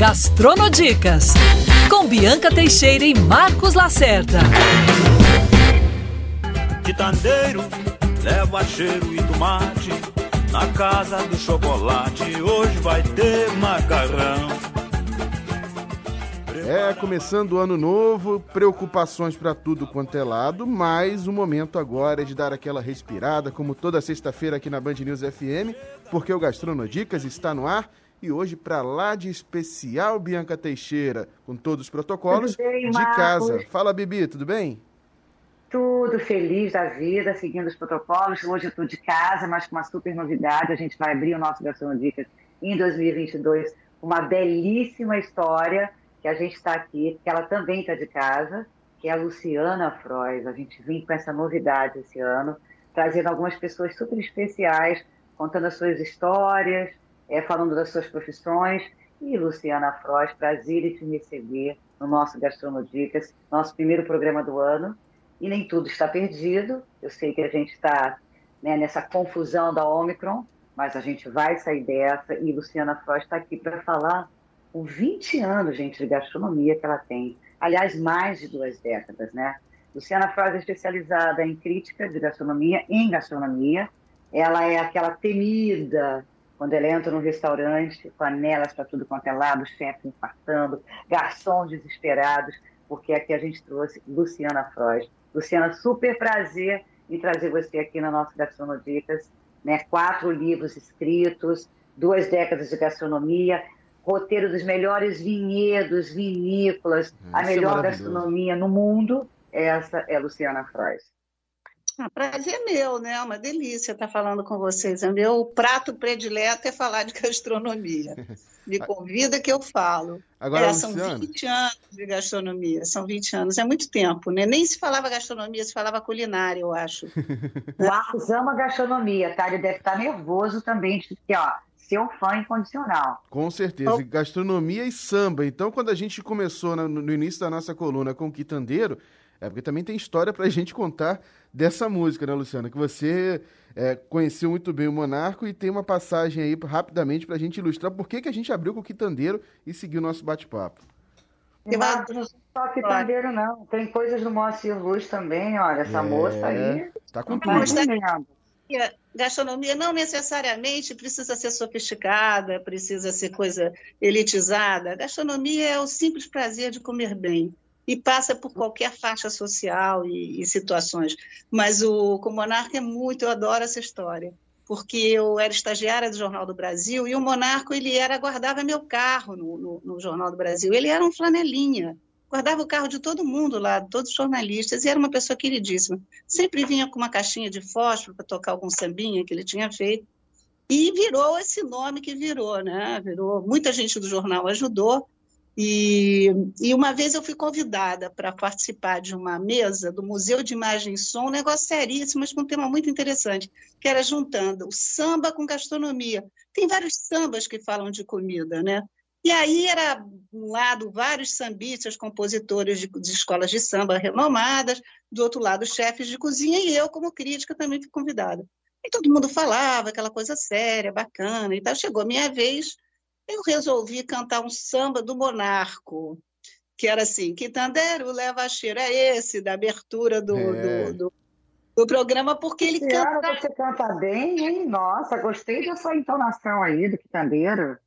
Gastronodicas, com Bianca Teixeira e Marcos Lacerda. Quitandeiro, leva cheiro e tomate. Na casa do chocolate, hoje vai ter macarrão. É, começando o ano novo, preocupações para tudo quanto é lado, mas o momento agora é de dar aquela respirada, como toda sexta-feira aqui na Band News FM, porque o Gastronodicas está no ar e hoje, para lá de especial, Bianca Teixeira, com todos os protocolos bem, de casa. Fala, Bibi, tudo bem? Tudo feliz da vida, seguindo os protocolos. Hoje eu estou de casa, mas com uma super novidade. A gente vai abrir o nosso Gastronodicas em 2022. Uma belíssima história que a gente está aqui, que ela também está de casa, que é a Luciana Frois. A gente vem com essa novidade esse ano, trazendo algumas pessoas super especiais, contando as suas histórias, é, falando das suas profissões. E Luciana Frois, prazer em te receber no nosso Gastronodicas, nosso primeiro programa do ano. E nem tudo está perdido. Eu sei que a gente está né, nessa confusão da Omicron, mas a gente vai sair dessa. E Luciana Frois está aqui para falar com 20 anos, gente, de gastronomia que ela tem. Aliás, mais de duas décadas, né? Luciana Frois é especializada em crítica de gastronomia, em gastronomia. Ela é aquela temida quando ela entra num restaurante, panelas para tudo quanto é lado, chefes infartando, garçons desesperados, porque aqui a gente trouxe Luciana Frois. Luciana, super prazer em trazer você aqui na nossa Gastronodicas. Né? Quatro livros escritos, duas décadas de gastronomia, roteiro dos melhores vinhedos, vinícolas, a Isso é melhor maravilhoso. gastronomia no mundo. Essa é Luciana Frois. Ah, prazer meu, né? Uma delícia estar falando com vocês. O meu prato predileto é falar de gastronomia. Me convida que eu falo. Agora, É, são Luciana, 20 anos de gastronomia, são 20 anos, é muito tempo, né? Nem se falava gastronomia, se falava culinária, eu acho. O Marcos ama gastronomia, tá? Ele deve estar nervoso também, porque, ó, seu fã incondicional. com certeza. Gastronomia e samba. Então, quando a gente começou no início da nossa coluna com o Quitandeiro, é porque também tem história pra gente contar dessa música, né, Luciana? Que você é, conheceu muito bem o Monarco e tem uma passagem aí rapidamente pra gente ilustrar por que, que a gente abriu com o Quitandeiro e seguiu o nosso bate-papo. E Eu não só quitandeiro, não. Tem coisas do Moacir Luz também, olha. Essa É, moça aí. Tá com tudo. Mas tá- entendendo. E a gastronomia não necessariamente precisa ser sofisticada, precisa ser coisa elitizada. A gastronomia é o simples prazer de comer bem e passa por qualquer faixa social e, e situações. Mas o com Monarca é muito, eu adoro essa história, porque eu era estagiária do Jornal do Brasil e o Monarco ele era guardava meu carro no, no, no Jornal do Brasil. Ele era um flanelinha, guardava o carro de todo mundo lá, todos os jornalistas, e era uma pessoa queridíssima sempre vinha com uma caixinha de fósforo para tocar algum sambinha que ele tinha feito. E virou esse nome que virou, né? Virou, muita gente do jornal ajudou. E, e uma vez eu fui convidada para participar de uma mesa do Museu de Imagem e Som, um negócio seríssimo, mas com um tema muito interessante, que era juntando o samba com gastronomia. Tem vários sambas que falam de comida, né? E aí era, um lado, vários sambistas, compositores de, de escolas de samba renomadas, do outro lado, chefes de cozinha, e eu, como crítica, também fui convidada. E todo mundo falava aquela coisa séria, bacana e tal. Chegou a minha vez, eu resolvi cantar um samba do Monarco, que era assim, Quitandeiro leva cheiro, é esse, da abertura do, É. do, do, do programa, porque ele Luciana, canta... você canta bem, hein? Nossa, gostei da sua entonação aí do quitandeiro.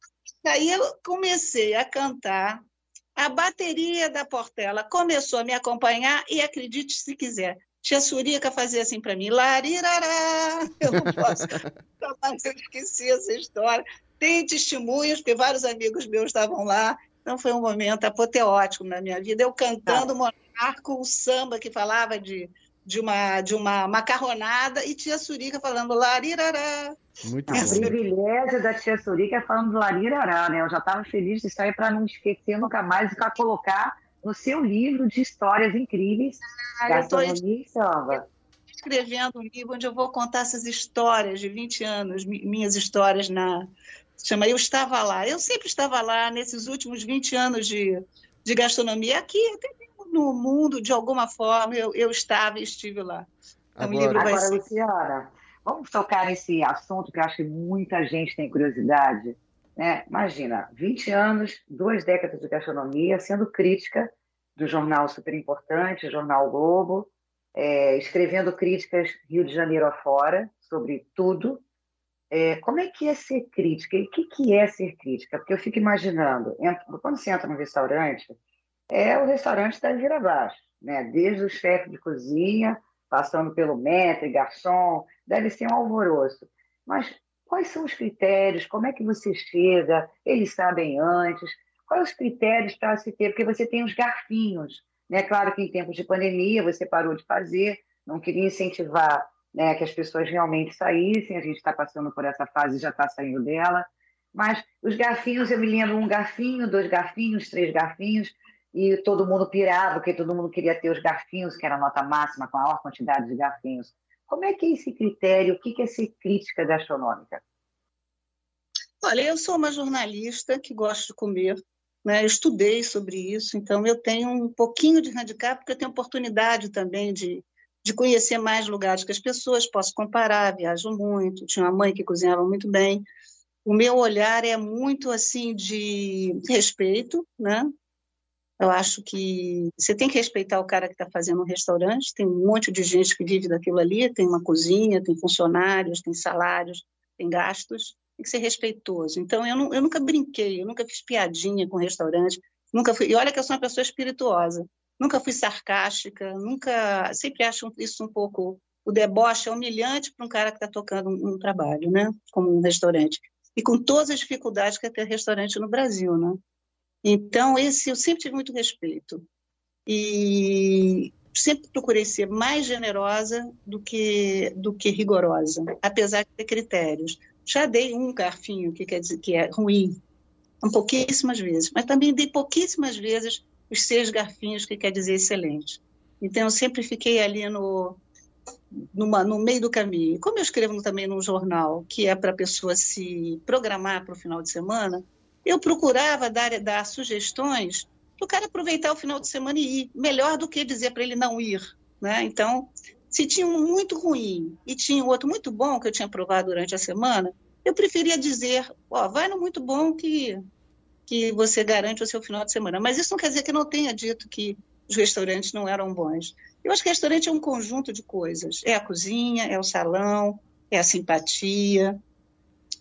Aí eu comecei a cantar, a bateria da Portela começou a me acompanhar e acredite se quiser, Tia Surica fazia assim para mim, larirará, eu não posso, eu esqueci essa história. Tem testemunhos, porque vários amigos meus estavam lá, então foi um momento apoteótico na minha vida, eu cantando Monarco, o samba que falava de, de, uma, de uma macarronada e Tia Surica falando larirará. Muito O bom. privilégio da tia Surica é falando do Larirará, né? Eu já estava feliz de sair para não esquecer nunca mais e para colocar no seu livro de histórias incríveis, Ah, gastronomia e samba. escrevendo um livro onde eu vou contar essas histórias de 20 anos, mi- minhas histórias na. Chama Eu Estava Lá. Eu sempre estava lá nesses últimos 20 anos de, de gastronomia. Aqui, até mesmo no mundo, de alguma forma, eu, eu estava e estive lá. É um livro Agora, vai Agora, ser- Luciana, vamos tocar nesse assunto que eu acho que muita gente tem curiosidade. Né? Imagina, 20 anos, duas décadas de gastronomia, sendo crítica do jornal super importante, Jornal Globo, é, escrevendo críticas Rio de Janeiro afora, sobre tudo. É, como é que é ser crítica? E o que, que é ser crítica? Porque eu fico imaginando, quando você entra num restaurante, é o restaurante da vira abaixo, né? desde o chefe de cozinha, passando pelo maître, garçom, deve ser um alvoroço. Mas quais são os critérios? Como é que você chega? Eles sabem antes? Quais os critérios para se ter? Porque você tem os garfinhos. Né? Claro que em tempos de pandemia você parou de fazer, não queria incentivar né, que as pessoas realmente saíssem, a gente está passando por essa fase e já está saindo dela. Mas os garfinhos, eu me lembro um garfinho, dois garfinhos, três garfinhos, e todo mundo pirava, porque todo mundo queria ter os garfinhos, que era a nota máxima, com a maior quantidade de garfinhos. Como é que é esse critério? O que é ser crítica gastronômica? Olha, eu sou uma jornalista que gosta de comer, né? Eu estudei sobre isso, então eu tenho um pouquinho de handicap, porque eu tenho oportunidade também de, de conhecer mais lugares que as pessoas, posso comparar, viajo muito, tinha uma mãe que cozinhava muito bem. O meu olhar é muito assim de respeito, né? Eu acho que você tem que respeitar o cara que está fazendo um restaurante. Tem um monte de gente que vive daquilo ali, tem uma cozinha, tem funcionários, tem salários, tem gastos. Tem que ser respeitoso. Então, eu, não, eu nunca brinquei, eu nunca fiz piadinha com restaurante, nunca fui. E olha que eu sou uma pessoa espirituosa. Nunca fui sarcástica, nunca. Sempre acho isso um pouco. O deboche é humilhante para um cara que está tocando um, um trabalho, né? Como um restaurante. E com todas as dificuldades que é ter restaurante no Brasil, né? Então, esse eu sempre tive muito respeito. E sempre procurei ser mais generosa do que, do que rigorosa, apesar de ter critérios. Já dei um garfinho, que quer dizer que é ruim, pouquíssimas vezes, mas também dei pouquíssimas vezes os seis garfinhos, que quer dizer excelente. Então, eu sempre fiquei ali no, numa, no meio do caminho. Como eu escrevo também num jornal, que é para a pessoa se programar para o final de semana, eu procurava dar, dar sugestões para o cara aproveitar o final de semana e ir, melhor do que dizer para ele não ir. Né? Então, se tinha um muito ruim e tinha outro muito bom que eu tinha provado durante a semana, eu preferia dizer, ó, vai no muito bom que, que você garante o seu final de semana. Mas isso não quer dizer que eu não tenha dito que os restaurantes não eram bons. Eu acho que restaurante é um conjunto de coisas. É a cozinha, é o salão, é a simpatia,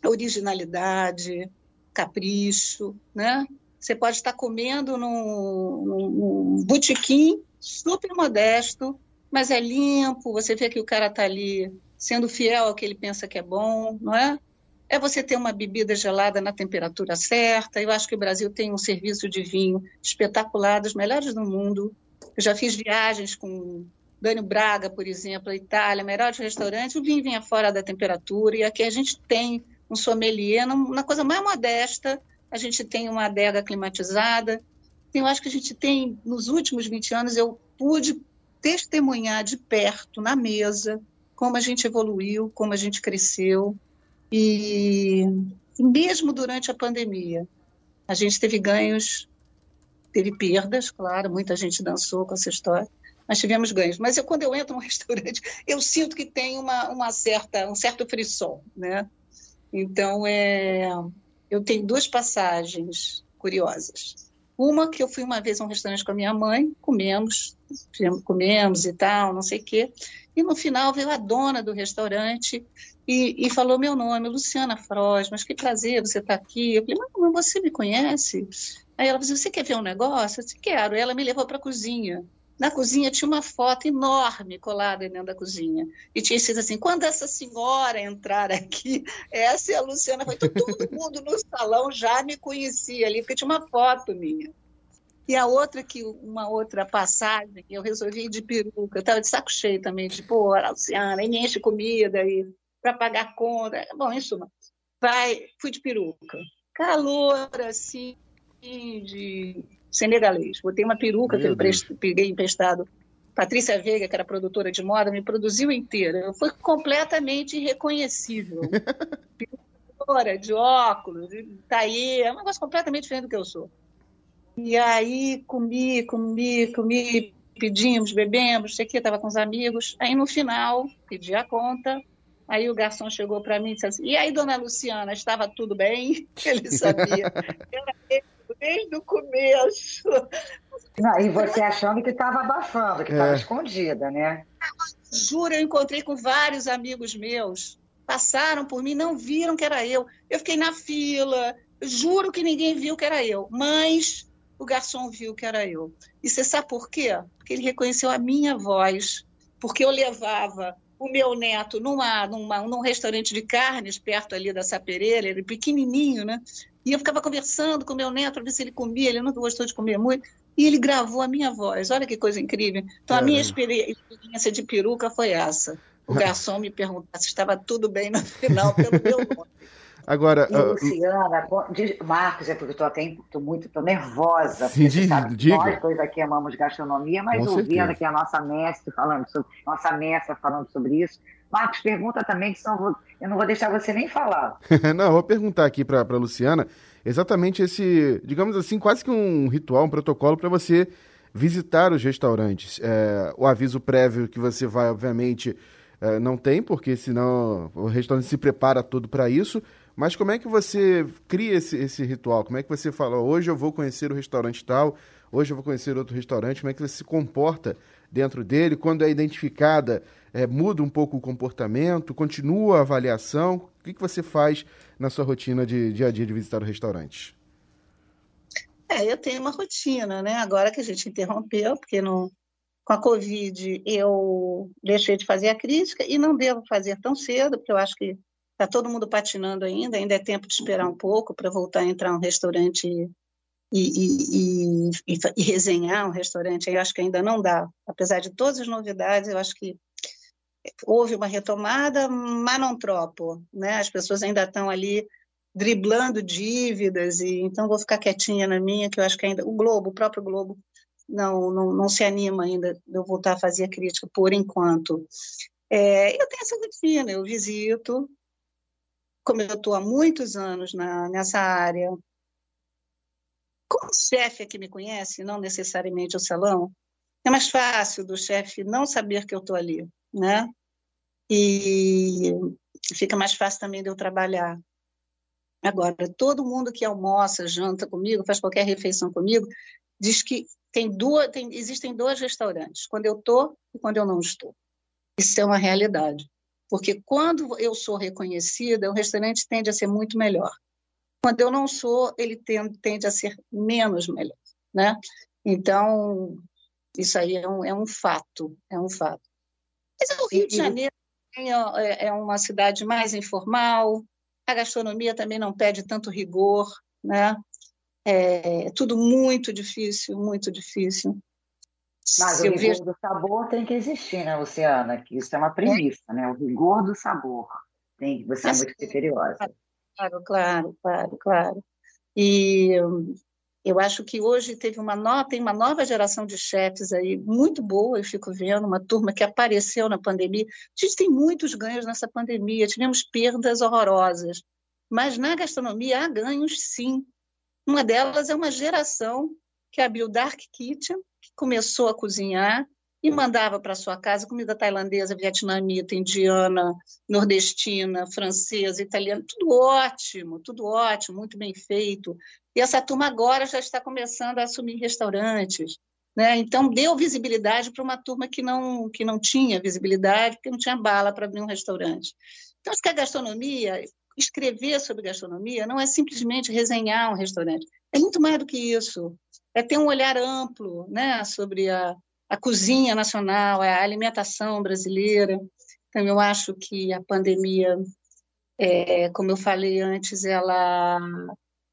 a originalidade, capricho, né? Você pode estar comendo num, num, botequim super modesto, mas é limpo, você vê que o cara está ali sendo fiel ao que ele pensa que é bom, não é? É você ter uma bebida gelada na temperatura certa. Eu acho que o Brasil tem um serviço de vinho espetacular, dos melhores do mundo. Eu já fiz viagens com Dânio Braga, por exemplo, a Itália, melhores restaurantes, o vinho vinha fora da temperatura, e aqui a gente tem um sommelier, na coisa mais modesta, a gente tem uma adega climatizada. Eu acho que a gente tem, nos últimos 20 anos, eu pude testemunhar de perto, na mesa, como a gente evoluiu, como a gente cresceu. E mesmo durante a pandemia, a gente teve ganhos, teve perdas, claro, muita gente dançou com essa história, mas tivemos ganhos. Mas eu, quando eu entro num restaurante, eu sinto que tem uma, uma certa, um certo frisson, né? Então, é, eu tenho duas passagens curiosas. Uma que eu fui uma vez a um restaurante com a minha mãe, comemos, comemos e tal, não sei o quê. E no final veio a dona do restaurante e, e falou meu nome, Luciana Froz, mas que prazer você está aqui. Eu falei, mas você me conhece? Aí ela disse, você quer ver um negócio? Eu disse, quero. E ela me levou para a cozinha. Na cozinha tinha uma foto enorme colada dentro da cozinha. E tinha sido assim: quando essa senhora entrar aqui, essa é a Luciana. Foi todo mundo no salão já me conhecia ali, porque tinha uma foto minha. E a outra, que uma outra passagem, eu resolvi ir de peruca. Eu estava de saco cheio também, de, pô, Luciana, aí me enche comida para pagar conta. Bom, em suma, vai, fui de peruca. Calor, assim, de senegalês. Botei uma peruca Meu que eu peguei emprestado. Patrícia Veiga, que era produtora de moda, me produziu inteira. Foi completamente irreconhecível. Peruca de óculos, de taie, é um negócio completamente diferente do que eu sou. E aí comi, comi, comi, pedimos, bebemos, sei que estava com os amigos. Aí no final, pedi a conta, Aí o garçom chegou para mim e disse assim: E aí, dona Luciana, estava tudo bem? Ele sabia. Era ele desde o começo. Não, e você achando que estava abafando, que estava é. escondida, né? Juro, eu encontrei com vários amigos meus, passaram por mim, não viram que era eu. Eu fiquei na fila, juro que ninguém viu que era eu, mas o garçom viu que era eu. E você sabe por quê? Porque ele reconheceu a minha voz, porque eu levava o meu neto numa, numa, num restaurante de carnes perto ali da Sapereira, ele pequenininho, né? E eu ficava conversando com o meu neto para ver se ele comia, ele nunca gostou de comer muito, e ele gravou a minha voz. Olha que coisa incrível. Então, a minha experiência de peruca foi essa. O garçom me perguntou se estava tudo bem no final pelo meu nome. Agora, e, uh, Luciana, Marcos, é porque eu estou muito tô nervosa. Sim, sabe, diga. Nós dois aqui amamos gastronomia, mas Com ouvindo certeza. aqui a nossa mestre falando sobre, nossa mestra falando sobre isso. Marcos, pergunta também, que senão eu não vou deixar você nem falar. não, eu vou perguntar aqui para a Luciana exatamente esse, digamos assim, quase que um ritual, um protocolo para você visitar os restaurantes. É, o aviso prévio que você vai, obviamente, é, não tem, porque senão o restaurante se prepara todo para isso. Mas como é que você cria esse, esse ritual? Como é que você fala, hoje eu vou conhecer o restaurante tal, hoje eu vou conhecer outro restaurante? Como é que você se comporta dentro dele? Quando é identificada, é, muda um pouco o comportamento? Continua a avaliação? O que, que você faz na sua rotina de dia a dia de visitar o restaurante? É, eu tenho uma rotina, né? Agora que a gente interrompeu, porque com a Covid eu deixei de fazer a crítica e não devo fazer tão cedo, porque eu acho que Está todo mundo patinando ainda, ainda é tempo de esperar um pouco para voltar a entrar um restaurante e, e, e, e, resenhar um restaurante. Eu acho que ainda não dá. Apesar de todas as novidades, eu acho que houve uma retomada, mas não tropo. Né? As pessoas ainda estão ali driblando dívidas, e então vou ficar quietinha na minha, que eu acho que ainda. O Globo, o próprio Globo, não, não, não se anima ainda de eu voltar a fazer a crítica por enquanto. É, eu tenho essa rotina, eu visito, como eu estou há muitos anos na, nessa área, como o chefe é que me conhece, não necessariamente o salão, é mais fácil do chefe não saber que eu estou ali, né? E fica mais fácil também de eu trabalhar. Agora, todo mundo que almoça, janta comigo, faz qualquer refeição comigo, diz que tem duas, tem, existem dois restaurantes, quando eu estou e quando eu não estou. Isso é uma realidade. Porque quando eu sou reconhecida, o restaurante tende a ser muito melhor. Quando eu não sou, ele tende, a ser menos melhor, né? Então, isso aí é um, é um fato, é um fato. Mas o Rio de Janeiro é, é uma cidade mais informal, a gastronomia também não pede tanto rigor, né? É tudo muito difícil, muito difícil. Mas o rigor vejo... do sabor tem que existir, né, Luciana? Que isso é uma premissa, é. né? O rigor do sabor. Tem, você é muito criteriosa. Claro, claro, claro, claro. E eu acho que hoje teve uma nova, tem uma nova geração de chefes aí muito boa, eu fico vendo, uma turma que apareceu na pandemia. A gente tem muitos ganhos nessa pandemia, tivemos perdas horrorosas, mas na gastronomia há ganhos sim. Uma delas é uma geração que abriu Dark Kitchen, que começou a cozinhar e mandava para sua casa comida tailandesa, vietnamita, indiana, nordestina, francesa, italiana, tudo ótimo, tudo ótimo, muito bem feito. E essa turma agora já está começando a assumir restaurantes. Né? Então, deu visibilidade para uma turma que não, que não tinha visibilidade, porque não tinha bala para abrir um restaurante. Então, acho que a gastronomia, escrever sobre gastronomia, não é simplesmente resenhar um restaurante, é muito mais do que isso é ter um olhar amplo né, sobre a, a cozinha nacional, a alimentação brasileira. Então, eu acho que a pandemia, é, como eu falei antes, ela,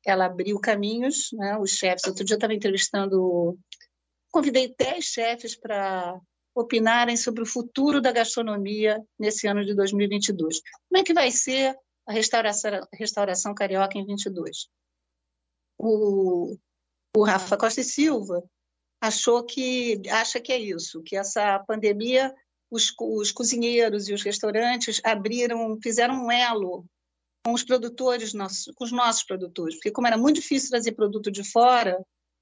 ela abriu caminhos, né, os chefes. Outro dia eu estava entrevistando, convidei dez chefes para opinarem sobre o futuro da gastronomia nesse ano de 2022. Como é que vai ser a restauração, restauração carioca em 22? O, o Rafa Costa e Silva achou que acha que é isso, que essa pandemia os, os cozinheiros e os restaurantes abriram, fizeram um elo com os produtores, nossos, com os nossos produtores, porque como era muito difícil trazer produto de fora,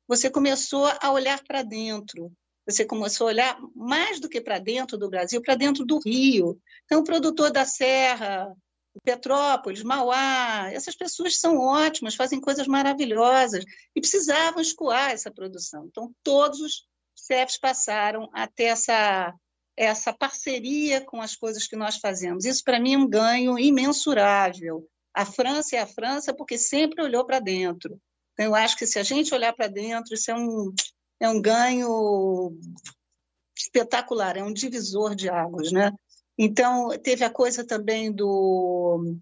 você começou a olhar para dentro. você começou a olhar mais do que para dentro do Brasil, para dentro do Rio. Então, o produtor da Serra, Petrópolis, Mauá, essas pessoas são ótimas, fazem coisas maravilhosas e precisavam escoar essa produção. Então, todos os chefes passaram a ter essa, essa parceria com as coisas que nós fazemos. Isso, para mim, é um ganho imensurável. A França é a França porque sempre olhou para dentro. Então, eu acho que se a gente olhar para dentro, isso é um, é um ganho espetacular, é um divisor de águas, né? Então, teve a coisa também do,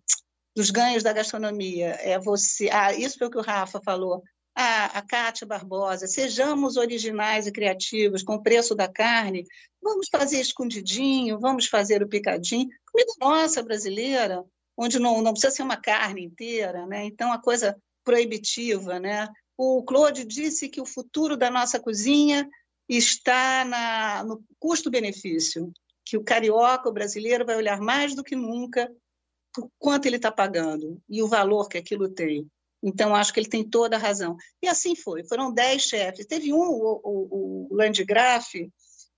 dos ganhos da gastronomia. É você, ah, isso foi o que o Rafa falou. Ah, a Cátia Barbosa, sejamos originais e criativos com o preço da carne, vamos fazer escondidinho, vamos fazer o picadinho. Comida nossa brasileira, onde não, não precisa ser uma carne inteira, né? Então, a coisa proibitiva, né? O Claude disse que o futuro da nossa cozinha está na, no custo-benefício que o carioca, o brasileiro, vai olhar mais do que nunca por quanto ele está pagando e o valor que aquilo tem. Então, acho que ele tem toda a razão. E assim foi. Foram dez chefes. Teve um, o, o, o Landgraf,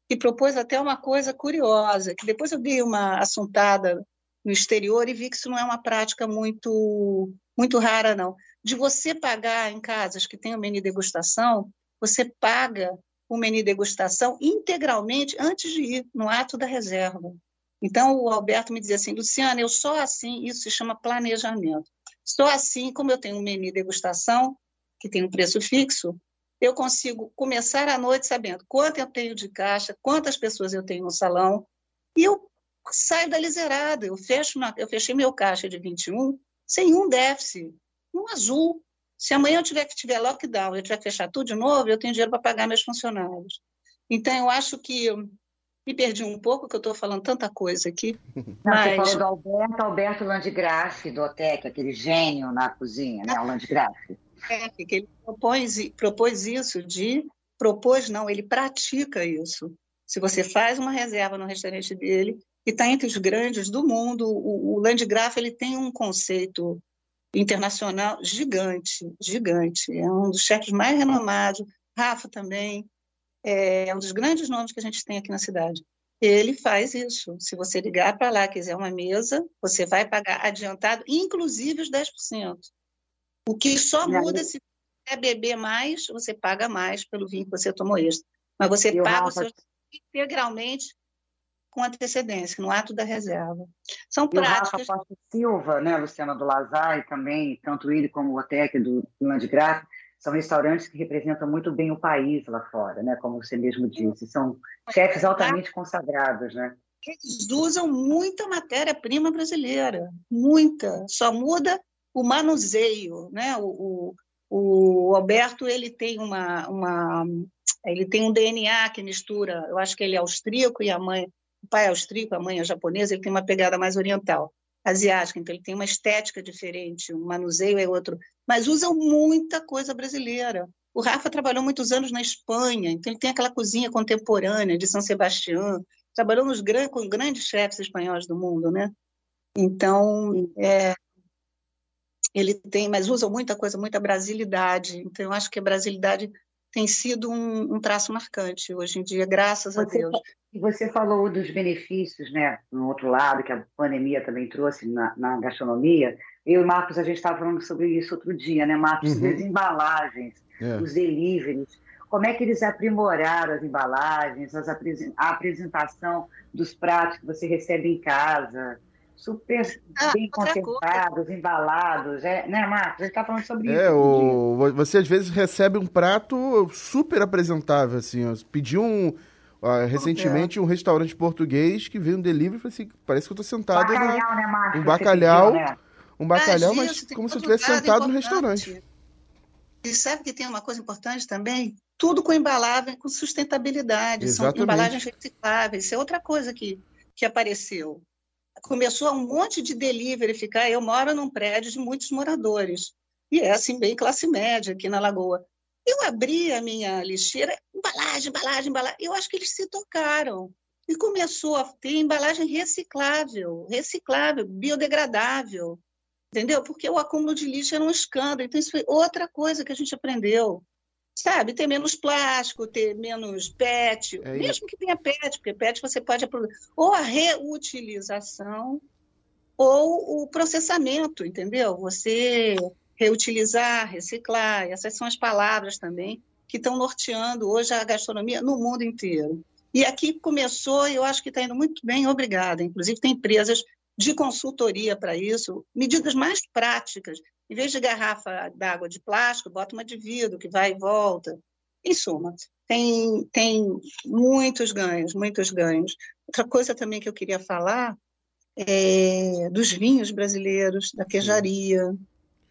que propôs até uma coisa curiosa, que depois eu dei uma assuntada no exterior e vi que isso não é uma prática muito, muito rara, não. De você pagar em casas que tem o menu degustação, você paga o menu degustação integralmente antes de ir, no ato da reserva. Então, o Alberto me dizia assim, Luciana, eu só assim, isso se chama planejamento. Só assim, como eu tenho um menu degustação, que tem um preço fixo, eu consigo começar a noite sabendo quanto eu tenho de caixa, quantas pessoas eu tenho no salão, e eu saio dali zerada. Eu, fecho uma, eu fechei meu caixa de 21 sem um déficit, um azul. Se amanhã eu tiver que tiver lockdown, eu tiver que fechar tudo de novo, eu tenho dinheiro para pagar meus funcionários. Então, eu acho que me perdi um pouco, que eu estou falando tanta coisa aqui. Não, mas... Você falou do Alberto, Alberto Landgraf, do OTEC, aquele gênio na cozinha, né? o Landgraf. É, que ele propôs, propôs isso de... Propôs, não, ele pratica isso. Se você faz uma reserva no restaurante dele, e está entre os grandes do mundo, o, o Landgraf ele tem um conceito internacional gigante, gigante. É um dos chefes mais renomados. Rafa também é um dos grandes nomes que a gente tem aqui na cidade. Ele faz isso. Se você ligar para lá, quiser uma mesa, você vai pagar adiantado, inclusive os 10%. O que só muda se você beber mais, você paga mais pelo vinho que você tomou extra. Mas você paga Rafa... o seu integralmente com antecedência, no ato da reserva. São e práticas. O Rafa Costa Silva, né, Luciana do Lazar, e também, tanto ele como o Otec do Landgraf, são restaurantes que representam muito bem o país lá fora, né, como você mesmo disse. São chefes altamente consagrados, né? Eles usam muita matéria-prima brasileira, muita. Só muda o manuseio, né? O, o, o Alberto ele tem uma, uma ele tem um DNA que mistura, eu acho que ele é austríaco e a mãe o pai é austríaco, a mãe é japonesa, ele tem uma pegada mais oriental, asiática, então ele tem uma estética diferente, um manuseio é outro, mas usam muita coisa brasileira. O Rafa trabalhou muitos anos na Espanha, então ele tem aquela cozinha contemporânea de São Sebastião, trabalhou nos grandes, com grandes chefes espanhóis do mundo, né? Então, é, ele tem, mas usa muita coisa, muita brasilidade. Então, eu acho que a brasilidade tem sido um, um traço marcante hoje em dia, graças você, a Deus. E você falou dos benefícios, né? No outro lado, que a pandemia também trouxe na, na gastronomia. Eu e Marcos, a gente estava falando sobre isso outro dia, né, Marcos? Uhum. As embalagens, é. os deliveries. Como é que eles aprimoraram as embalagens, as, a apresentação dos pratos que você recebe em casa? Super ah, bem conservados, embalados, é, né, Marcos? A gente está falando sobre é, isso. O... Você às vezes recebe um prato super apresentável, assim. Ó. Pedi um. recentemente, um restaurante português que veio um delivery e falei assim: parece que eu estou sentado. Bacalhau, na... né, Marcos? Um bacalhau. Pediu, né? Um bacalhau, mas como se eu estivesse sentado no restaurante. E sabe que tem uma coisa importante também? Tudo com embalagem, com sustentabilidade. Exatamente. São embalagens recicláveis. Isso é outra coisa que, que apareceu começou um monte de delivery ficar. Eu moro num prédio de muitos moradores, e é assim, bem classe média aqui na Lagoa. Eu abri a minha lixeira, embalagem, embalagem, embalagem. Eu acho que eles se tocaram. E começou a ter embalagem reciclável, reciclável, biodegradável, entendeu? Porque o acúmulo de lixo era um escândalo. Então, isso foi outra coisa que a gente aprendeu. Sabe, ter menos plástico, ter menos PET, é mesmo que tenha PET, porque PET você pode ou a reutilização ou o processamento, entendeu? Você reutilizar, reciclar, essas são as palavras também que estão norteando hoje a gastronomia no mundo inteiro. E aqui começou, e eu acho que está indo muito bem, obrigada. Inclusive, tem empresas de consultoria para isso, medidas mais práticas. Em vez de garrafa d'água de plástico, bota uma de vidro que vai e volta. Em suma, tem, tem muitos ganhos, muitos ganhos. Outra coisa também que eu queria falar é dos vinhos brasileiros, da queijaria.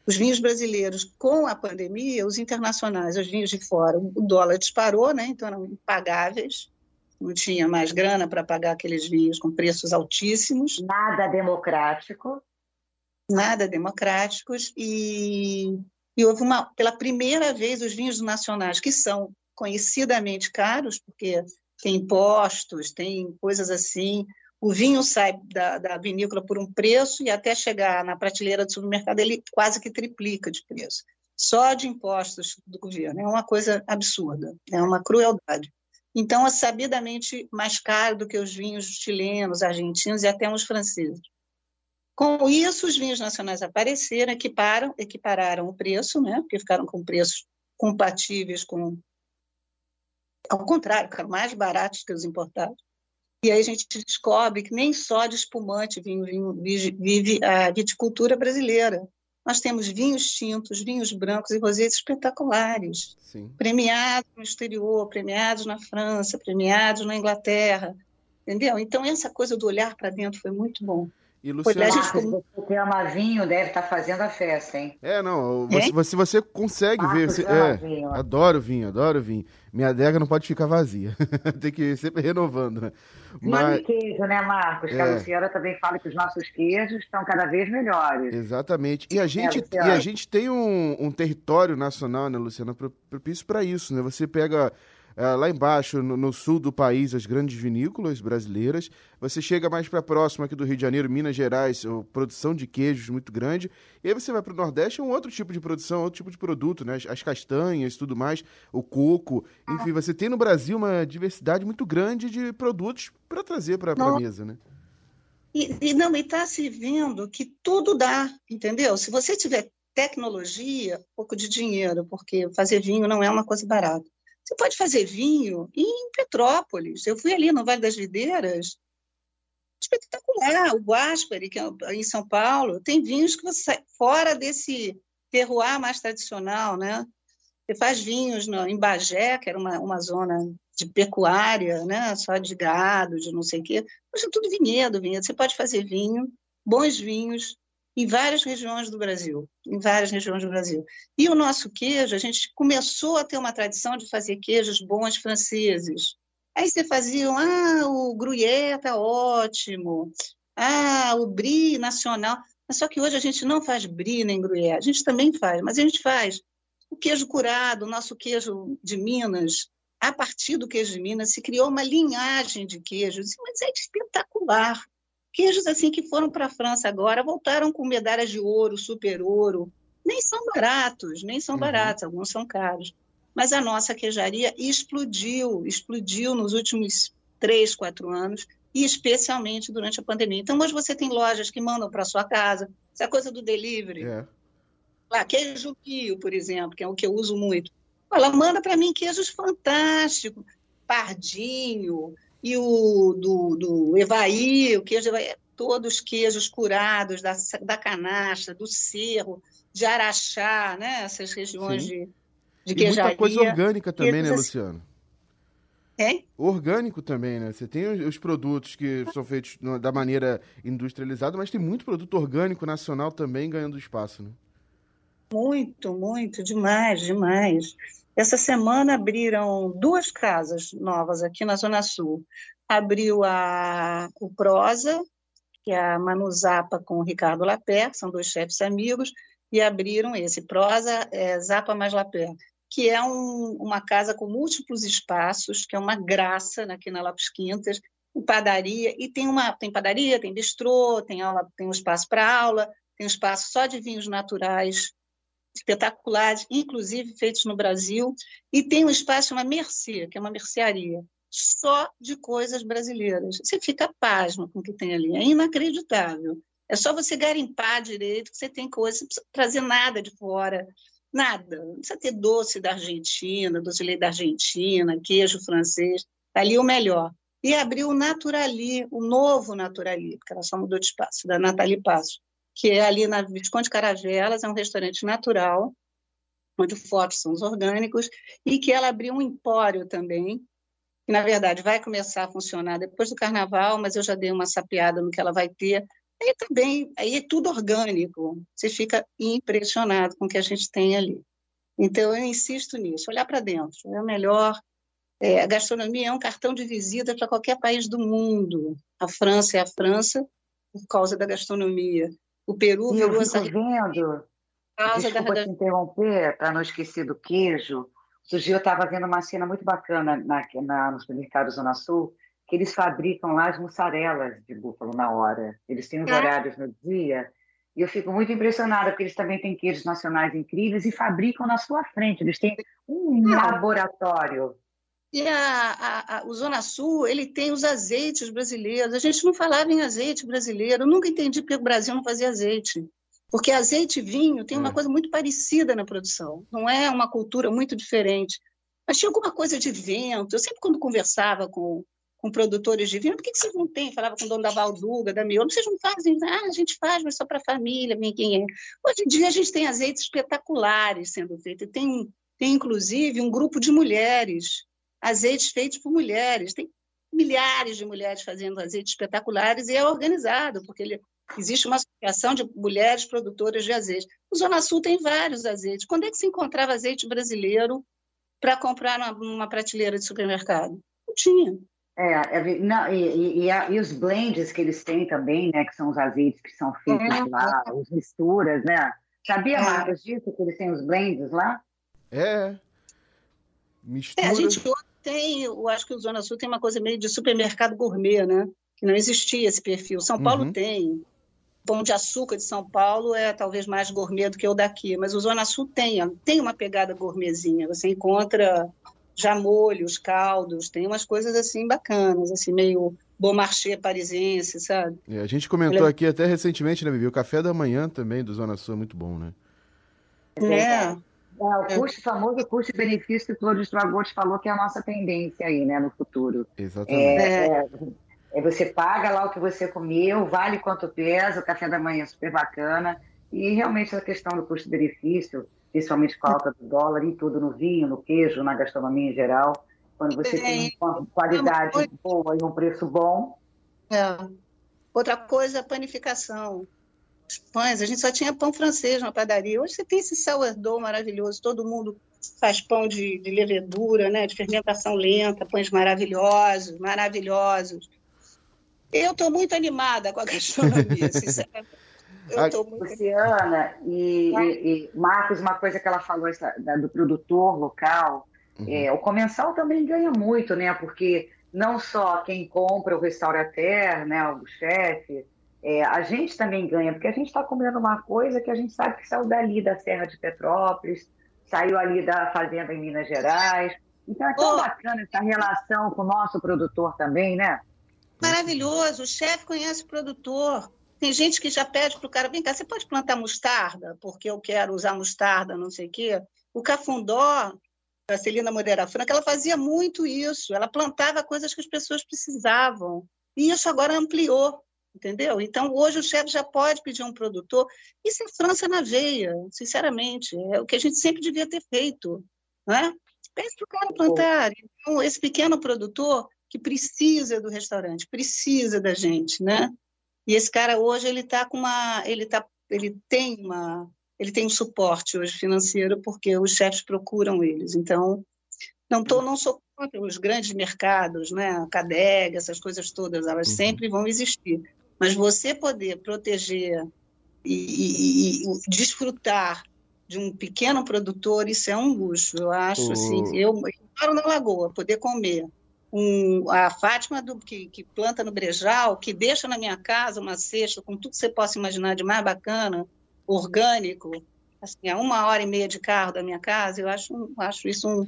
Os vinhos brasileiros, com a pandemia, os internacionais, os vinhos de fora, o dólar disparou, né? então eram impagáveis não tinha mais grana para pagar aqueles vinhos com preços altíssimos. Nada democrático. Nada democráticos. E, e houve uma, pela primeira vez, os vinhos nacionais, que são conhecidamente caros, porque tem impostos, tem coisas assim. O vinho sai da, da vinícola por um preço e até chegar na prateleira do supermercado ele quase que triplica de preço. Só de impostos do governo. É uma coisa absurda, é uma crueldade. Então, é sabidamente mais caro do que os vinhos chilenos, argentinos e até os franceses. Com isso, os vinhos nacionais apareceram, equiparam, equipararam o preço, né? porque ficaram com preços compatíveis com. Ao contrário, ficaram mais baratos que os importados. E aí a gente descobre que nem só de espumante vinho, vinho, vive a viticultura brasileira. Nós temos vinhos tintos, vinhos brancos e rosés espetaculares, Sim. premiados no exterior, premiados na França, premiados na Inglaterra, entendeu? Então essa coisa do olhar para dentro foi muito bom. E Luciano... Gente... Você que ama vinho, deve estar tá fazendo a festa, hein? É, não, você, você, você consegue Marcos ver. Você, é, vinho. Adoro vinho, adoro vinho. Minha adega não pode ficar vazia. Tem que ir sempre renovando, né? Mas... E queijo, né, Marcos? Que é. a Luciana também fala que os nossos queijos estão cada vez melhores. Exatamente. E a gente, é, e a gente tem um, um território nacional, né, Luciana, propício para isso, né? Você pega é, lá embaixo, no, no, sul do país, as grandes vinícolas brasileiras. Você chega mais para próximo aqui do Rio de Janeiro, Minas Gerais, produção de queijos muito grande. E aí você vai para o Nordeste, é um outro tipo de produção, outro tipo de produto, né? As, as castanhas tudo mais, o coco. Enfim, você tem no Brasil uma diversidade muito grande de produtos para trazer para a mesa, né? E, e não, e está se vendo que tudo dá, entendeu? Se você tiver tecnologia, pouco de dinheiro, porque fazer vinho não é uma coisa barata. Você pode fazer vinho em Petrópolis. Eu fui ali no Vale das Videiras, espetacular. O Guaspari, que é em São Paulo, tem vinhos que você fora desse terroir mais tradicional, né? Você faz vinhos no, em Bagé, que era uma, uma zona de pecuária, né? Só de gado, de não sei o quê. Hoje é tudo vinhedo, vinhedo. Você pode fazer vinho, bons vinhos, em várias regiões do Brasil, em várias regiões do Brasil. E o nosso queijo, a gente começou a ter uma tradição de fazer queijos bons franceses. Aí você fazia, ah, o gruyère está ótimo, ah, o brie nacional. Mas só que hoje a gente não faz brie nem gruyère, a gente também faz, mas a gente faz o queijo curado, o nosso queijo de Minas. A partir do queijo de Minas se criou uma linhagem de queijos, mas é espetacular. Queijos assim que foram para a França agora voltaram com medalhas de ouro, super ouro. Nem são baratos, nem são uhum. baratos, alguns são caros. Mas a nossa queijaria explodiu, explodiu nos últimos três, quatro anos, e especialmente durante a pandemia. Então, hoje você tem lojas que mandam para sua casa, essa é coisa do delivery. É. Lá, queijo Pio, por exemplo, que é o que eu uso muito. Ela manda para mim queijos fantásticos, pardinho, e o do, do Evaí, o queijo Evaí, todos queijos curados da, da canastra, do cerro, de Araxá, né? essas regiões Sim. de, de e queijaria. muita coisa orgânica também, né, Luciano? É? Orgânico também, né? Você tem os produtos que são feitos da maneira industrializada, mas tem muito produto orgânico nacional também ganhando espaço, né? Muito, muito, demais, demais. Essa semana abriram duas casas novas aqui na Zona Sul. Abriu a, o Prosa, que é a Manu Zapa com o Ricardo Lapé, são dois chefes amigos, e abriram esse Prosa é, Zapa mais Lapé, que é um, uma casa com múltiplos espaços, que é uma graça aqui na Lopes Quintas, padaria, e tem uma tem padaria, tem bistrô, tem aula, tem um espaço para aula, tem um espaço só de vinhos naturais espetaculares, inclusive feitos no Brasil, e tem um espaço, uma mercearia, que é uma mercearia, só de coisas brasileiras. Você fica pasmo com o que tem ali, é inacreditável. É só você garimpar direito que você tem coisas, não precisa trazer nada de fora, nada. Não precisa ter doce da Argentina, doce de leite da Argentina, queijo francês, tá ali o melhor. E abriu o Naturali, o novo Naturali, porque ela só mudou de espaço, da Nathalie Passo, que é ali na Visconde Caravelas, é um restaurante natural, onde fotos são os orgânicos, e que ela abriu um empório também, que na verdade vai começar a funcionar depois do carnaval, mas eu já dei uma sapeada no que ela vai ter, Aí também, aí é tudo orgânico. Você fica impressionado com o que a gente tem ali. Então, eu insisto nisso, olhar para dentro. É o melhor. É, a gastronomia é um cartão de visita para qualquer país do mundo. A França é a França por causa da gastronomia. O Peru e eu essa... vendo, desculpa da... te interromper, para não esquecer do queijo. Outro dia eu estava vendo uma cena muito bacana na, na, no supermercado Zona Sul, que eles fabricam lá as mussarelas de búfalo na hora. Eles têm os ah. horários no dia. E eu fico muito impressionada, porque eles também têm queijos nacionais incríveis e fabricam na sua frente. Eles têm um ah. laboratório. E a, a, a, o Zona Sul, ele tem os azeites brasileiros. A gente não falava em azeite brasileiro. Eu nunca entendi porque o Brasil não fazia azeite. Porque azeite e vinho tem uma é. coisa muito parecida na produção. Não é uma cultura muito diferente. Mas tinha alguma coisa de vento. Eu sempre, quando conversava com com produtores de vinho, por que, que vocês não têm? Falava com o dono da Valduga, da Miolo, vocês não fazem? Ah, a gente faz, mas só para a família, ninguém é. Hoje em dia a gente tem azeites espetaculares sendo feitos, tem, tem inclusive um grupo de mulheres, azeites feitos por mulheres, tem milhares de mulheres fazendo azeites espetaculares e é organizado, porque ele, existe uma associação de mulheres produtoras de azeite. O Zona Sul tem vários azeites. Quando é que se encontrava azeite brasileiro para comprar numa, numa prateleira de supermercado? Não tinha. É, é não, e, e, e, os blends que eles têm também, né? Que são os azeites que são feitos é. lá, as misturas, né? Sabia, é. Marcos, disso, que eles têm os blends lá? É. Mistura. É, a gente tem, eu acho que o Zona Sul tem uma coisa meio de supermercado gourmet, né? Que não existia esse perfil. São Paulo uhum. tem. Pão de açúcar de São Paulo é talvez mais gourmet do que o daqui, mas o Zona Sul tem, tem uma pegada gourmetzinha. Você encontra já molhos, caldos, tem umas coisas assim bacanas, assim, meio bom marché parisiense, sabe? É, a gente comentou aqui até recentemente, né, Vivi? O café da manhã também do Zona Sul é muito bom, né? É. é. É, o custo, famoso custo-benefício que o Flores Dragotes falou que é a nossa tendência aí, né, no futuro. Exatamente. É, é, é, você paga lá o que você comeu, vale quanto pesa, o café da manhã é super bacana. E realmente a questão do custo-benefício, principalmente com a alta do dólar e tudo no vinho, no queijo, na gastronomia em geral. Quando você é, tem uma qualidade boa e um preço bom. É. Outra coisa, a panificação. Os pães, a gente só tinha pão francês na padaria. Hoje você tem esse sourdough maravilhoso, todo mundo faz pão de, de levedura, né, de fermentação lenta, pães maravilhosos, maravilhosos. Eu estou muito animada com a gastronomia, sinceramente. Luciana e, e, e, Marcos, uma coisa que ela falou essa, da, do produtor local, uhum. é, o comensal também ganha muito, né? Porque não só quem compra o restaurateur, né, o chefe, é, a gente também ganha, porque a gente está comendo uma coisa que a gente sabe que saiu dali da Serra de Petrópolis, saiu ali da fazenda em Minas Gerais. Então é tão oh. bacana essa relação com o nosso produtor também, né? Maravilhoso, o chefe conhece o produtor. Tem gente que já pede para o cara, vem cá, você pode plantar mostarda? Porque eu quero usar mostarda, não sei o quê. O Cafundó, a Celina Moreira Franca, ela fazia muito isso. Ela plantava coisas que as pessoas precisavam. E isso agora ampliou, entendeu? Então, hoje o chefe já pode pedir um produtor. Isso é França na veia, sinceramente. É o que a gente sempre devia ter feito. Né? Pede para o cara plantar. Então, esse pequeno produtor que precisa do restaurante, precisa da gente, né? E esse cara hoje ele está com uma, ele tá, ele tem uma, ele tem um suporte hoje financeiro porque os chefes procuram eles. Então, não tô, não sou contra os grandes mercados, né? A Cadeg, essas coisas todas, elas uhum. sempre vão existir. Mas você poder proteger e, e, e, desfrutar de um pequeno produtor, isso é um luxo. Eu acho, assim, eu, eu moro na Lagoa, poder comer um, a Fátima do, que, que, planta no Brejal, que deixa na minha casa uma cesta com tudo que você possa imaginar de mais bacana, orgânico, assim, a uma hora e meia de carro da minha casa, eu acho, acho isso um,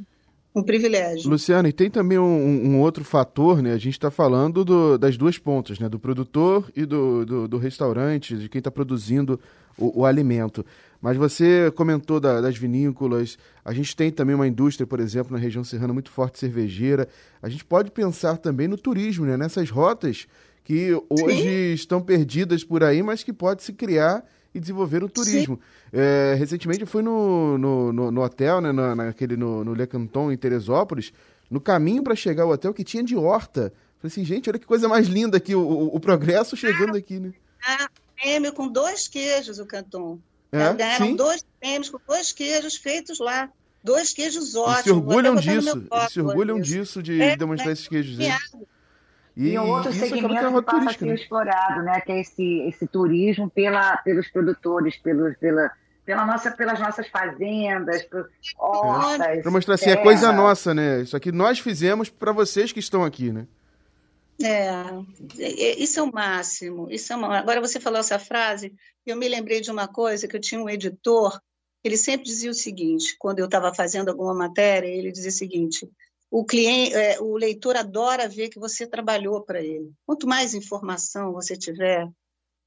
um privilégio. Luciana, e tem também um, um outro fator, né? A gente está falando do, das duas pontas, né? Do produtor e do, do, do restaurante, de quem está produzindo o, o, alimento. Mas você comentou da, das vinícolas, a gente tem também uma indústria, por exemplo, na região serrana muito forte cervejeira. A gente pode pensar também no turismo, né? Nessas rotas que hoje Sim. estão perdidas por aí, mas que pode se criar e desenvolver o turismo. É, recentemente eu fui no, no, no, no hotel, né, na, naquele, no, no Le Canton, em Teresópolis, no caminho para chegar ao hotel que tinha de horta. Falei assim, gente, olha que coisa mais linda aqui, o, o, o progresso chegando aqui, né? Ah, prêmio com dois queijos, o Canton. É, Ganharam sim. dois prêmios com dois queijos feitos lá. Dois queijos ótimos. Eles se orgulham disso, se orgulham isso. disso de É, demonstrar é, esses queijos. deles. E, E um outro segmento que é passa a ser né? explorado, né? Que é esse, esse turismo pela, pelos produtores, pelos, pela, pela nossa, pelas nossas fazendas, por hortas. Para mostrar assim, é coisa nossa, né? Isso aqui nós fizemos para vocês que estão aqui, né? É, é, é, isso é o máximo. Isso é uma... Agora você falou essa frase, e eu me lembrei de uma coisa que eu tinha um editor, ele sempre dizia o seguinte, quando eu estava fazendo alguma matéria, ele dizia o seguinte: o cliente, é, o leitor adora ver que você trabalhou para ele. Quanto mais informação você tiver,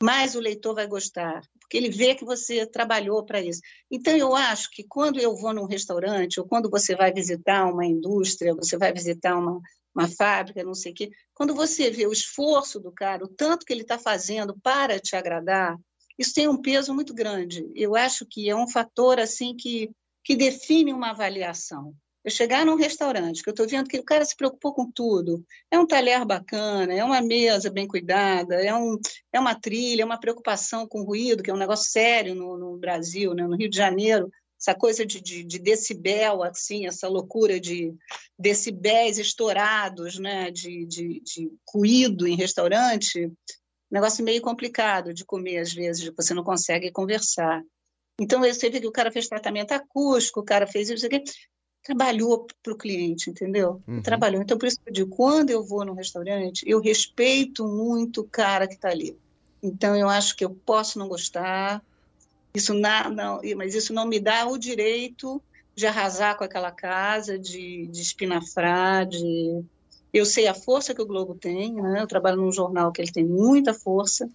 mais o leitor vai gostar, porque ele vê que você trabalhou para isso. Então, eu acho que quando eu vou num restaurante, ou quando você vai visitar uma indústria, você vai visitar uma, uma fábrica, não sei o quê, quando você vê o esforço do cara, o tanto que ele está fazendo para te agradar, isso tem um peso muito grande. Eu acho que é um fator assim que, que define uma avaliação. Eu chegar num restaurante, que eu estou vendo que o cara se preocupou com tudo, é um talher bacana, é uma mesa bem cuidada, é, um, é uma trilha, é uma preocupação com ruído, que é um negócio sério no, no Brasil, né? no Rio de Janeiro, essa coisa de, de, de, decibel, assim, essa loucura de decibéis estourados, né? de, de, de ruído em restaurante, negócio meio complicado de comer às vezes, você não consegue conversar. Então, você vê que o cara fez tratamento acústico, o cara fez isso aqui, trabalhou para o cliente, entendeu? Uhum. Trabalhou. Então, por isso que eu digo, quando eu vou num restaurante, eu respeito muito o cara que está ali. Então, eu acho que eu posso não gostar, isso não, não, mas isso não me dá o direito de arrasar com aquela casa, de, de espinafrar, de... Eu sei a força que o Globo tem, né? Eu trabalho num jornal que ele tem muita força,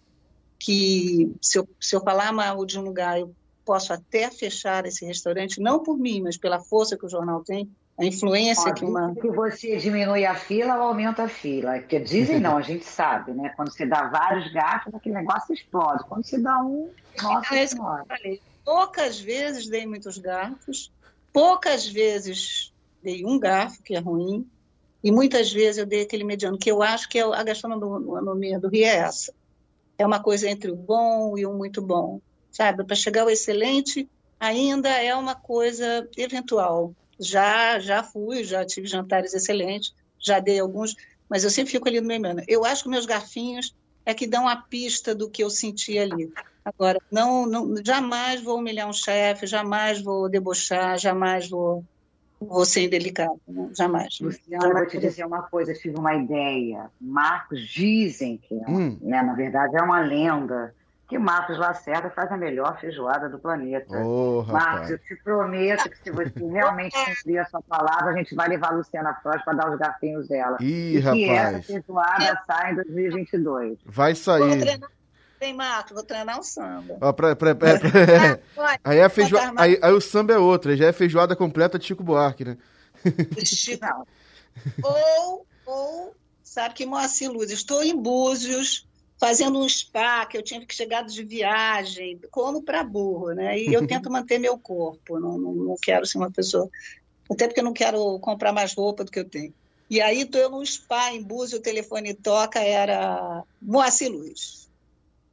que se eu, se eu falar mal de um lugar, eu posso até fechar esse restaurante, não por mim, mas pela força que o jornal tem, a influência Ó, que uma... que você diminui a fila ou aumenta a fila. Porque dizem não, a gente sabe, né? Quando você dá vários garfos, aquele negócio explode. Quando você dá um, nossa É que eu senhora. falei. Poucas vezes dei muitos garfos, poucas vezes dei um garfo, que é ruim, e muitas vezes eu dei aquele mediano, que eu acho que é a gastronomia do Rio é essa. É uma coisa entre o bom e o muito bom, sabe? Para chegar ao excelente, ainda é uma coisa eventual. Já, já fui, já tive jantares excelentes, já dei alguns, mas eu sempre fico ali no meio. Eu acho que meus garfinhos é que dão a pista do que eu senti ali. Agora, não, não jamais vou humilhar um chefe, jamais vou debochar, jamais vou, vou ser indelicado, né? jamais. Luciana, eu vou te dizer uma coisa, eu tive uma ideia. Marcos dizem que, é Hum. né, na verdade, é uma lenda, que Marcos Lacerda faz a melhor feijoada do planeta. Ô, Marcos, rapaz. eu te prometo que se você realmente cumprir a sua palavra, a gente vai levar a Luciana Frost para dar os garfinhos dela. Ih, e que essa rapaz. feijoada sai em 2022. Vai Vou sair. treinar, tem Marco, vou treinar um samba. Ó, pra- pra- pra- Olha, Aí, a feijo... Aí, aí o samba é outra, já é feijoada completa de Chico Buarque, né? Chico. Não, Ou, ou, sabe que Moacir Luz, estou em Búzios, fazendo um spa, que eu tinha que chegar de viagem, como para burro, né? E eu tento manter meu corpo, não, não, não quero ser uma pessoa. Até porque eu não quero comprar mais roupa do que eu tenho. E aí estou eu num spa em Búzios, o telefone toca, era Moacir Luz.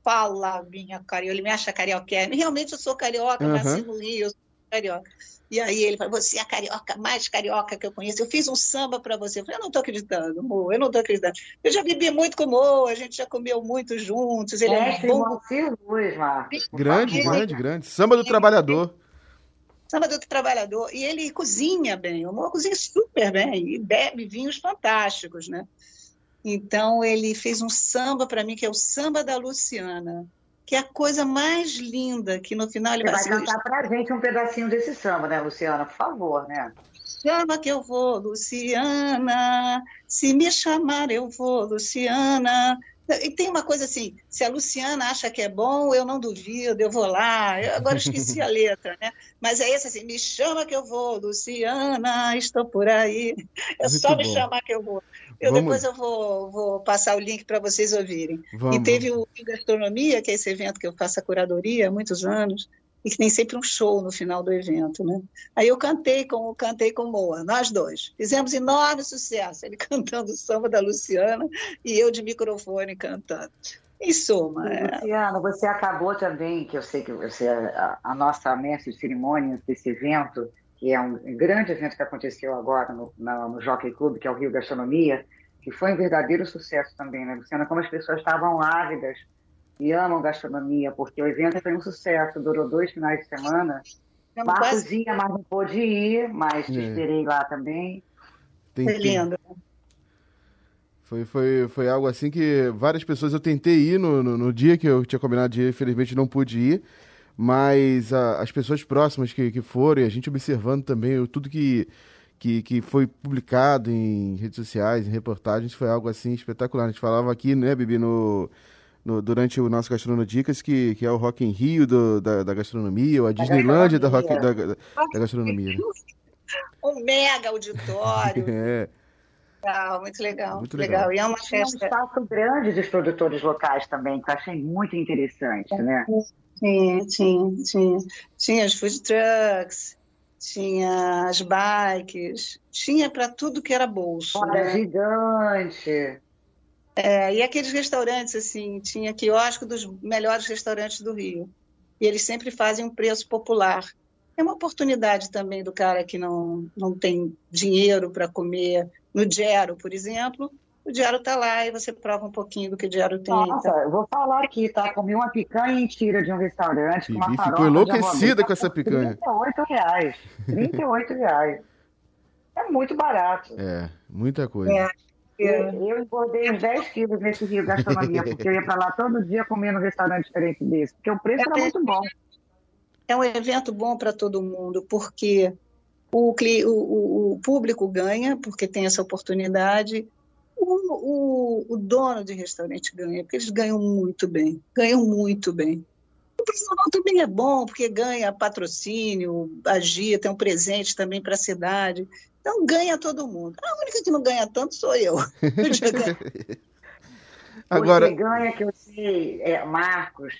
Fala, minha carioca, ele me acha carioca. Realmente eu sou carioca, Aham. nasci no Rio, carioca. E aí ele falou, você é a carioca mais carioca que eu conheço. Eu fiz um samba para você. Eu falei, eu não estou acreditando, Mo, eu não estou acreditando. Eu já bebi muito com o Mo, a gente já comeu muito juntos. Ele é um bom Luz, Marcos. Grande, grande, grande. Samba do trabalhador. samba do trabalhador. E ele cozinha bem, o Mo cozinha super bem e bebe vinhos fantásticos, né? Então ele fez um samba para mim que é o samba da Luciana. Que é a coisa mais linda, que no final ele Você vai assim, cantar pra gente um pedacinho desse samba, né, Luciana? Por favor, né? Chama que eu vou, Luciana. Se me chamar, eu vou, Luciana. E tem uma coisa assim, se a Luciana acha que é bom, eu não duvido, eu vou lá. Eu agora esqueci a letra, né? Mas é esse assim, me chama que eu vou, Luciana, estou por aí. É Muito só me chamar que eu vou. Eu Vamos. depois eu vou, vou passar o link para vocês ouvirem. Vamos. E teve o Gastronomia, que é esse evento que eu faço a curadoria há muitos anos, e que tem sempre um show no final do evento, né? Aí eu cantei com cantei com Moa, nós dois. Fizemos enorme sucesso, ele cantando o samba da Luciana e eu de microfone cantando. Em suma. É... Luciana, você acabou também, que eu sei que você é a, a nossa mestre de cerimônias desse evento, que é um grande evento que aconteceu agora no, no, no Jockey Club, que é o Rio Gastronomia, que foi um verdadeiro sucesso também, né, Luciana? Como as pessoas estavam ávidas e amam gastronomia, porque o evento foi um sucesso, durou dois finais de semana. Marcos ia, mas não pôde ir, mas te é. esperei lá também. Tem, foi lindo. Foi, foi, foi algo assim que várias pessoas eu tentei ir no, no, no dia que eu tinha combinado de ir, infelizmente não pude ir, mas a, as pessoas próximas que, que foram, e a gente observando também tudo que, que, que foi publicado em redes sociais, em reportagens, foi algo assim espetacular. A gente falava aqui, né, Bibi, no, no, durante o nosso Gastronodicas, que, que é o Rock em Rio do, da, da gastronomia, ou a Disneylândia da, rock, da, da, da gastronomia. Né? Um mega auditório. é. Legal, muito legal. Muito legal. legal. E é uma festa. um espaço grande dos produtores locais também, que eu achei muito interessante, né? Tinha, tinha, tinha. Tinha os food trucks, tinha as bikes, tinha para tudo que era bolso. Fora né? gigante. É, e aqueles restaurantes, assim, tinha quiosque dos melhores restaurantes do Rio. E eles sempre fazem um preço popular. É uma oportunidade também do cara que não, não tem dinheiro para comer. No Gero, por exemplo, o Gero está lá e você prova um pouquinho do que o Gero tem. Nossa, eu vou falar aqui, tá? Comi uma picanha em tira de um restaurante com uma ficou enlouquecida com essa picanha. 38 reais. 38 reais. É muito barato. É, muita coisa. É. Eu, eu engordei uns 10 quilos nesse Rio Gastronomia, porque eu ia para lá todo dia comendo num restaurante diferente desse, porque o preço é, era muito bom. É um evento bom para todo mundo, porque o, o, o, público ganha, porque tem essa oportunidade, o, o, o dono de restaurante ganha, porque eles ganham muito bem, ganham muito bem. O profissional também é bom, porque ganha patrocínio, agia, tem um presente também para a cidade. Então ganha todo mundo. A única que não ganha tanto sou eu. Agora... Você ganha, que eu sei, é, Marcos,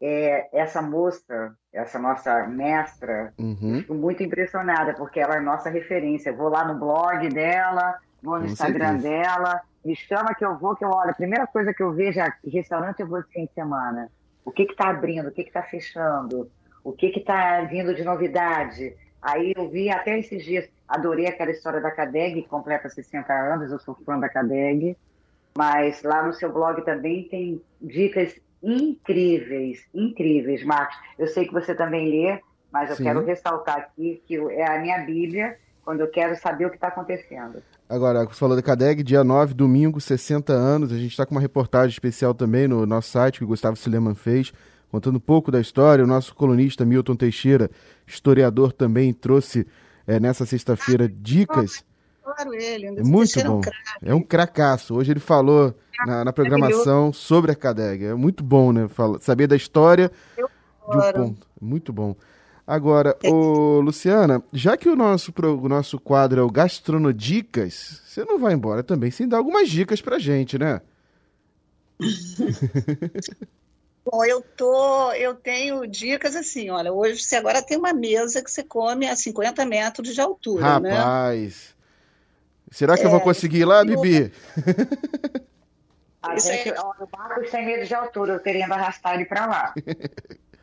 é, essa moça, essa nossa mestra, uhum. fico muito impressionada, porque ela é nossa referência. Eu vou lá no blog dela, vou no Com Instagram certeza. dela, me chama que eu vou, que eu olho. A primeira coisa que eu vejo é restaurante eu vou de fim de semana. O que está abrindo, o que está fechando, o que está vindo de novidade. Aí eu vi até esses dias Adorei aquela história da CADEG, que completa 60 anos, eu sou fã da CADEG. Mas lá no seu blog também tem dicas incríveis, incríveis, Marcos. Eu sei que você também lê, mas eu Sim. quero ressaltar aqui que é a minha Bíblia quando eu quero saber o que está acontecendo. Agora, você falou da CADEG, dia 9, domingo, 60 anos. A gente está com uma reportagem especial também no nosso site que o Gustavo Sileman fez, contando um pouco da história. O nosso colunista Milton Teixeira, historiador, também trouxe é, nessa sexta-feira dicas. Claro, ele. É muito bom. É um cracaço. Hoje ele falou na, na programação sobre a Cadeg. É muito bom, né? Fala, saber da história de um ponto. Muito bom. Agora, é. ô, Luciana, já que o nosso, o nosso quadro é o Gastronodicas, você não vai embora também sem dar algumas dicas pra gente, né? Bom, eu tô, eu tenho dicas assim, olha, hoje você agora tem uma mesa que você come a 50 metros de altura, né? Rapaz, né? será que é, eu vou é, conseguir ir lá, Bibi? A gente, é... ó, o Marcos tem medo de altura, eu querendo arrastar ele para lá.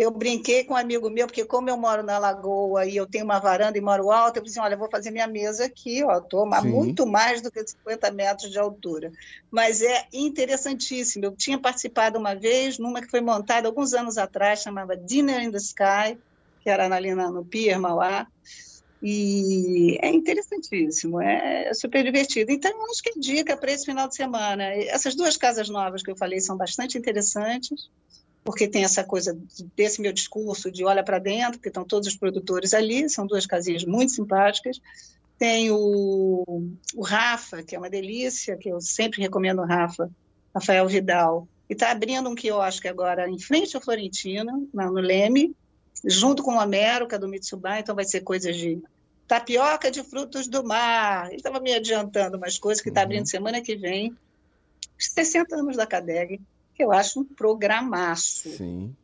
Eu brinquei com um amigo meu, porque como eu moro na Lagoa e eu tenho uma varanda e moro alto, eu falei assim, olha, vou fazer minha mesa aqui, ó, estou muito mais do que 50 metros de altura. Mas é interessantíssimo. Eu tinha participado uma vez numa que foi montada alguns anos atrás, chamava Dinner in the Sky, que era ali no Pier, Mauá. E é interessantíssimo, é super divertido. Então, acho que é dica para esse final de semana. Essas duas casas novas que eu falei são bastante interessantes, porque tem essa coisa desse meu discurso de olha para dentro, porque estão todos os produtores ali, são duas casinhas muito simpáticas. Tem o, o Rafa, que é uma delícia, que eu sempre recomendo o Rafa, Rafael Vidal. E está abrindo um quiosque agora em frente ao Florentino, no Leme, junto com o América do Mitsubai, então vai ser coisas de tapioca de frutos do mar. Ele estava me adiantando umas coisas que está abrindo uhum. semana que vem. 60 anos da CADEG, que eu acho um programaço. Sim.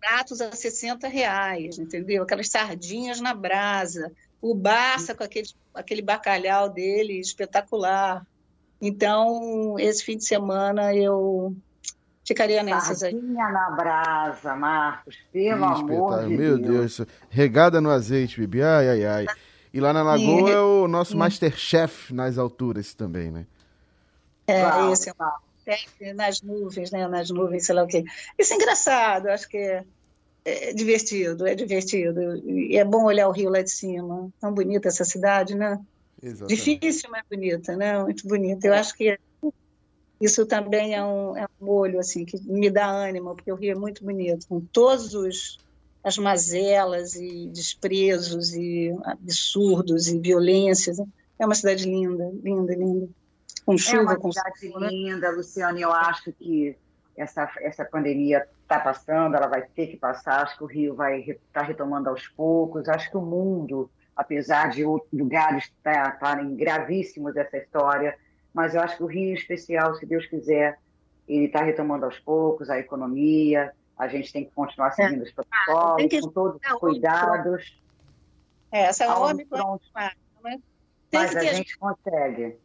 Pratos a 60 reais, entendeu? Aquelas sardinhas na brasa. O Barça com aquele, aquele bacalhau dele espetacular. Então, esse fim de semana eu Ficaria nessas aí. na brasa, Marcos, pelo amor de Meu Deus. Deus, regada no azeite, Bibi, ai, ai, ai. E lá na Lagoa é o nosso Masterchef nas alturas também, né? É, esse é nas nuvens, né? Nas nuvens, sei lá o quê. Isso é engraçado, acho que é, é divertido, é divertido. E é bom olhar o rio lá de cima. Tão bonita essa cidade, né? Exatamente. Difícil, mas bonita, né? Muito bonita. Eu acho que isso também é um, é um olho assim que me dá ânimo, porque o Rio é muito bonito, com todos os as mazelas e desprezos e absurdos e violências. É uma cidade linda, linda, linda. Com chuva, é uma com cidade com... linda, Luciana. Eu acho que essa essa pandemia está passando, ela vai ter que passar. Acho que o Rio vai estar tá retomando aos poucos. Acho que o mundo, apesar de outros lugares estarem gravíssimos dessa história, mas eu acho que o Rio, em especial, se Deus quiser, ele está retomando aos poucos a economia, a gente tem que continuar seguindo os protocolos, ah, com todos os cuidados. É, essa é uma Omicron, né? Mas a gente consegue.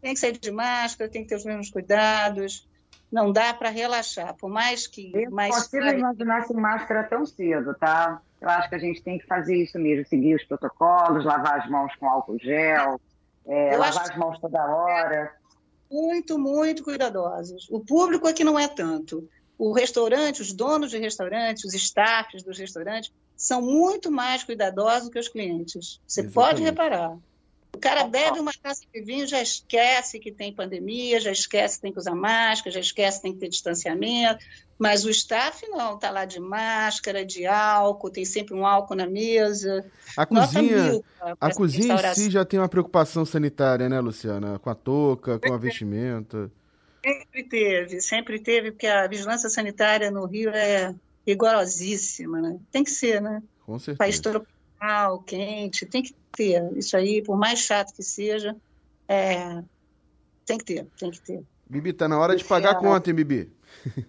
Tem que sair de máscara, tem que ter os mesmos cuidados. Não dá para relaxar, por mais que. Eu consigo imaginar sem máscara tão cedo, tá? Eu acho que a gente tem que fazer isso mesmo, seguir os protocolos, lavar as mãos com álcool gel, é, lavar as mãos toda hora. Muito, muito cuidadosos. O público aqui não é tanto. O restaurante, os donos de restaurantes, os staffs dos restaurantes, são muito mais cuidadosos que os clientes. Você Exatamente. pode reparar. O cara bebe uma taça de vinho, já esquece que tem pandemia, já esquece que tem que usar máscara, já esquece que tem que ter distanciamento. Mas o staff não, está lá de máscara, de álcool, tem sempre um álcool na mesa. A cozinha, a cozinha em si já tem uma preocupação sanitária, né, Luciana? Com a touca, com a vestimenta. Sempre teve, sempre teve, porque a vigilância sanitária no Rio é rigorosíssima, né? Tem que ser, né? Com certeza. País tropical, quente, tem que ter. Isso aí, por mais chato que seja, é... tem que ter, tem que ter. Bibi, tá na hora de pagar a conta, hein, Bibi?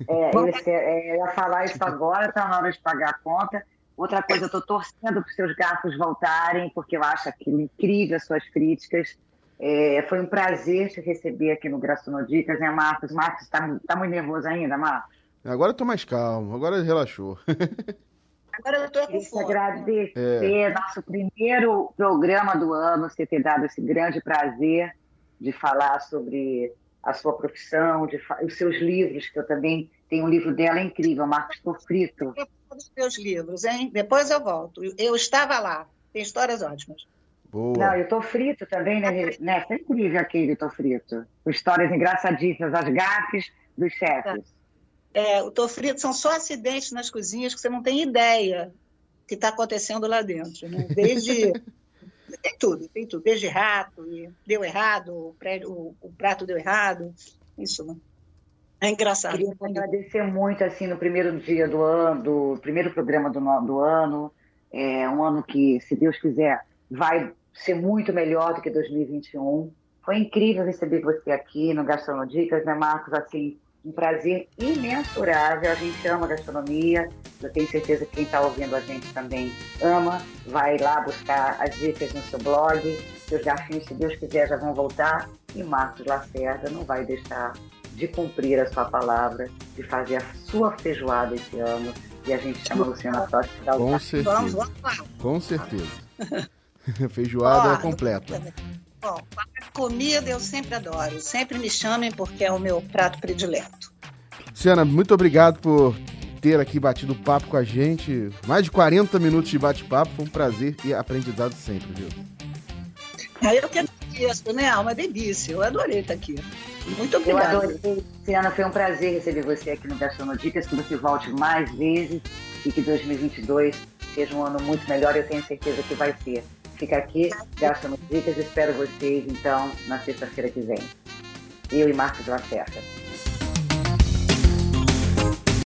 É, esse, é, eu ia falar isso agora, está na hora de pagar a conta. Outra coisa, eu estou torcendo para os seus gatos voltarem, porque eu acho aquilo incrível as suas críticas. É, foi um prazer te receber aqui no Graçonodicas, né, Marcos? Marcos, está tá muito nervoso ainda, Marcos? Agora eu tô mais calmo, agora relaxou. Agora eu estou com fome. agradecer é. nosso primeiro programa do ano, você ter dado esse grande prazer de falar sobre a sua profissão, de, os seus livros, que eu também tenho um livro dela incrível, Marcos Frito. Os meus livros, hein? Depois eu volto. Eu estava lá. Tem histórias ótimas. Boa. Não, eu tô frito também, né? né? Foi incrível aquele Tô Frito. Histórias engraçadíssimas, as gafes dos chefes. É, o Tô Frito são só acidentes nas cozinhas que você não tem ideia que está acontecendo lá dentro. Né? Desde tem tudo, tem tudo. Desde rato, e deu errado, o, prédio, o, o prato deu errado. Isso, né? É engraçado. Queria agradecer muito, assim, no primeiro dia do ano, do primeiro programa do, do ano. É um ano que, se Deus quiser, vai ser muito melhor do que 2021. Foi incrível receber você aqui no Gastronodicas, né, Marcos? Assim, um prazer imensurável. A gente ama gastronomia. Eu tenho certeza que quem está ouvindo a gente também ama. Vai lá buscar as dicas no seu blog. Seus garfinhos, se Deus quiser, já vão voltar. E Marcos Lacerda não vai deixar de cumprir a sua palavra, de fazer a sua feijoada esse ano. E a gente chama a Luciana Totti para Com certeza. Vamos, vamos lá. Com certeza. feijoada oh, completa. Bom, comida eu sempre adoro. Sempre me chamem porque é o meu prato predileto. Luciana, muito obrigado por ter aqui batido papo com a gente. Mais de 40 minutos de bate-papo. Foi um prazer e aprendizado sempre, viu? Ah, eu que agradeço, né? Uma delícia. Eu adorei estar aqui. Muito obrigada. Eu adorei. Luciana, foi um prazer receber você aqui no Gastronodicas. Que você volte mais vezes e que 2022 seja um ano muito melhor. Eu tenho certeza que vai ser. Fica aqui, Gastronodicas. Espero vocês, então, na sexta-feira que vem. Eu e Marcos Lacerda.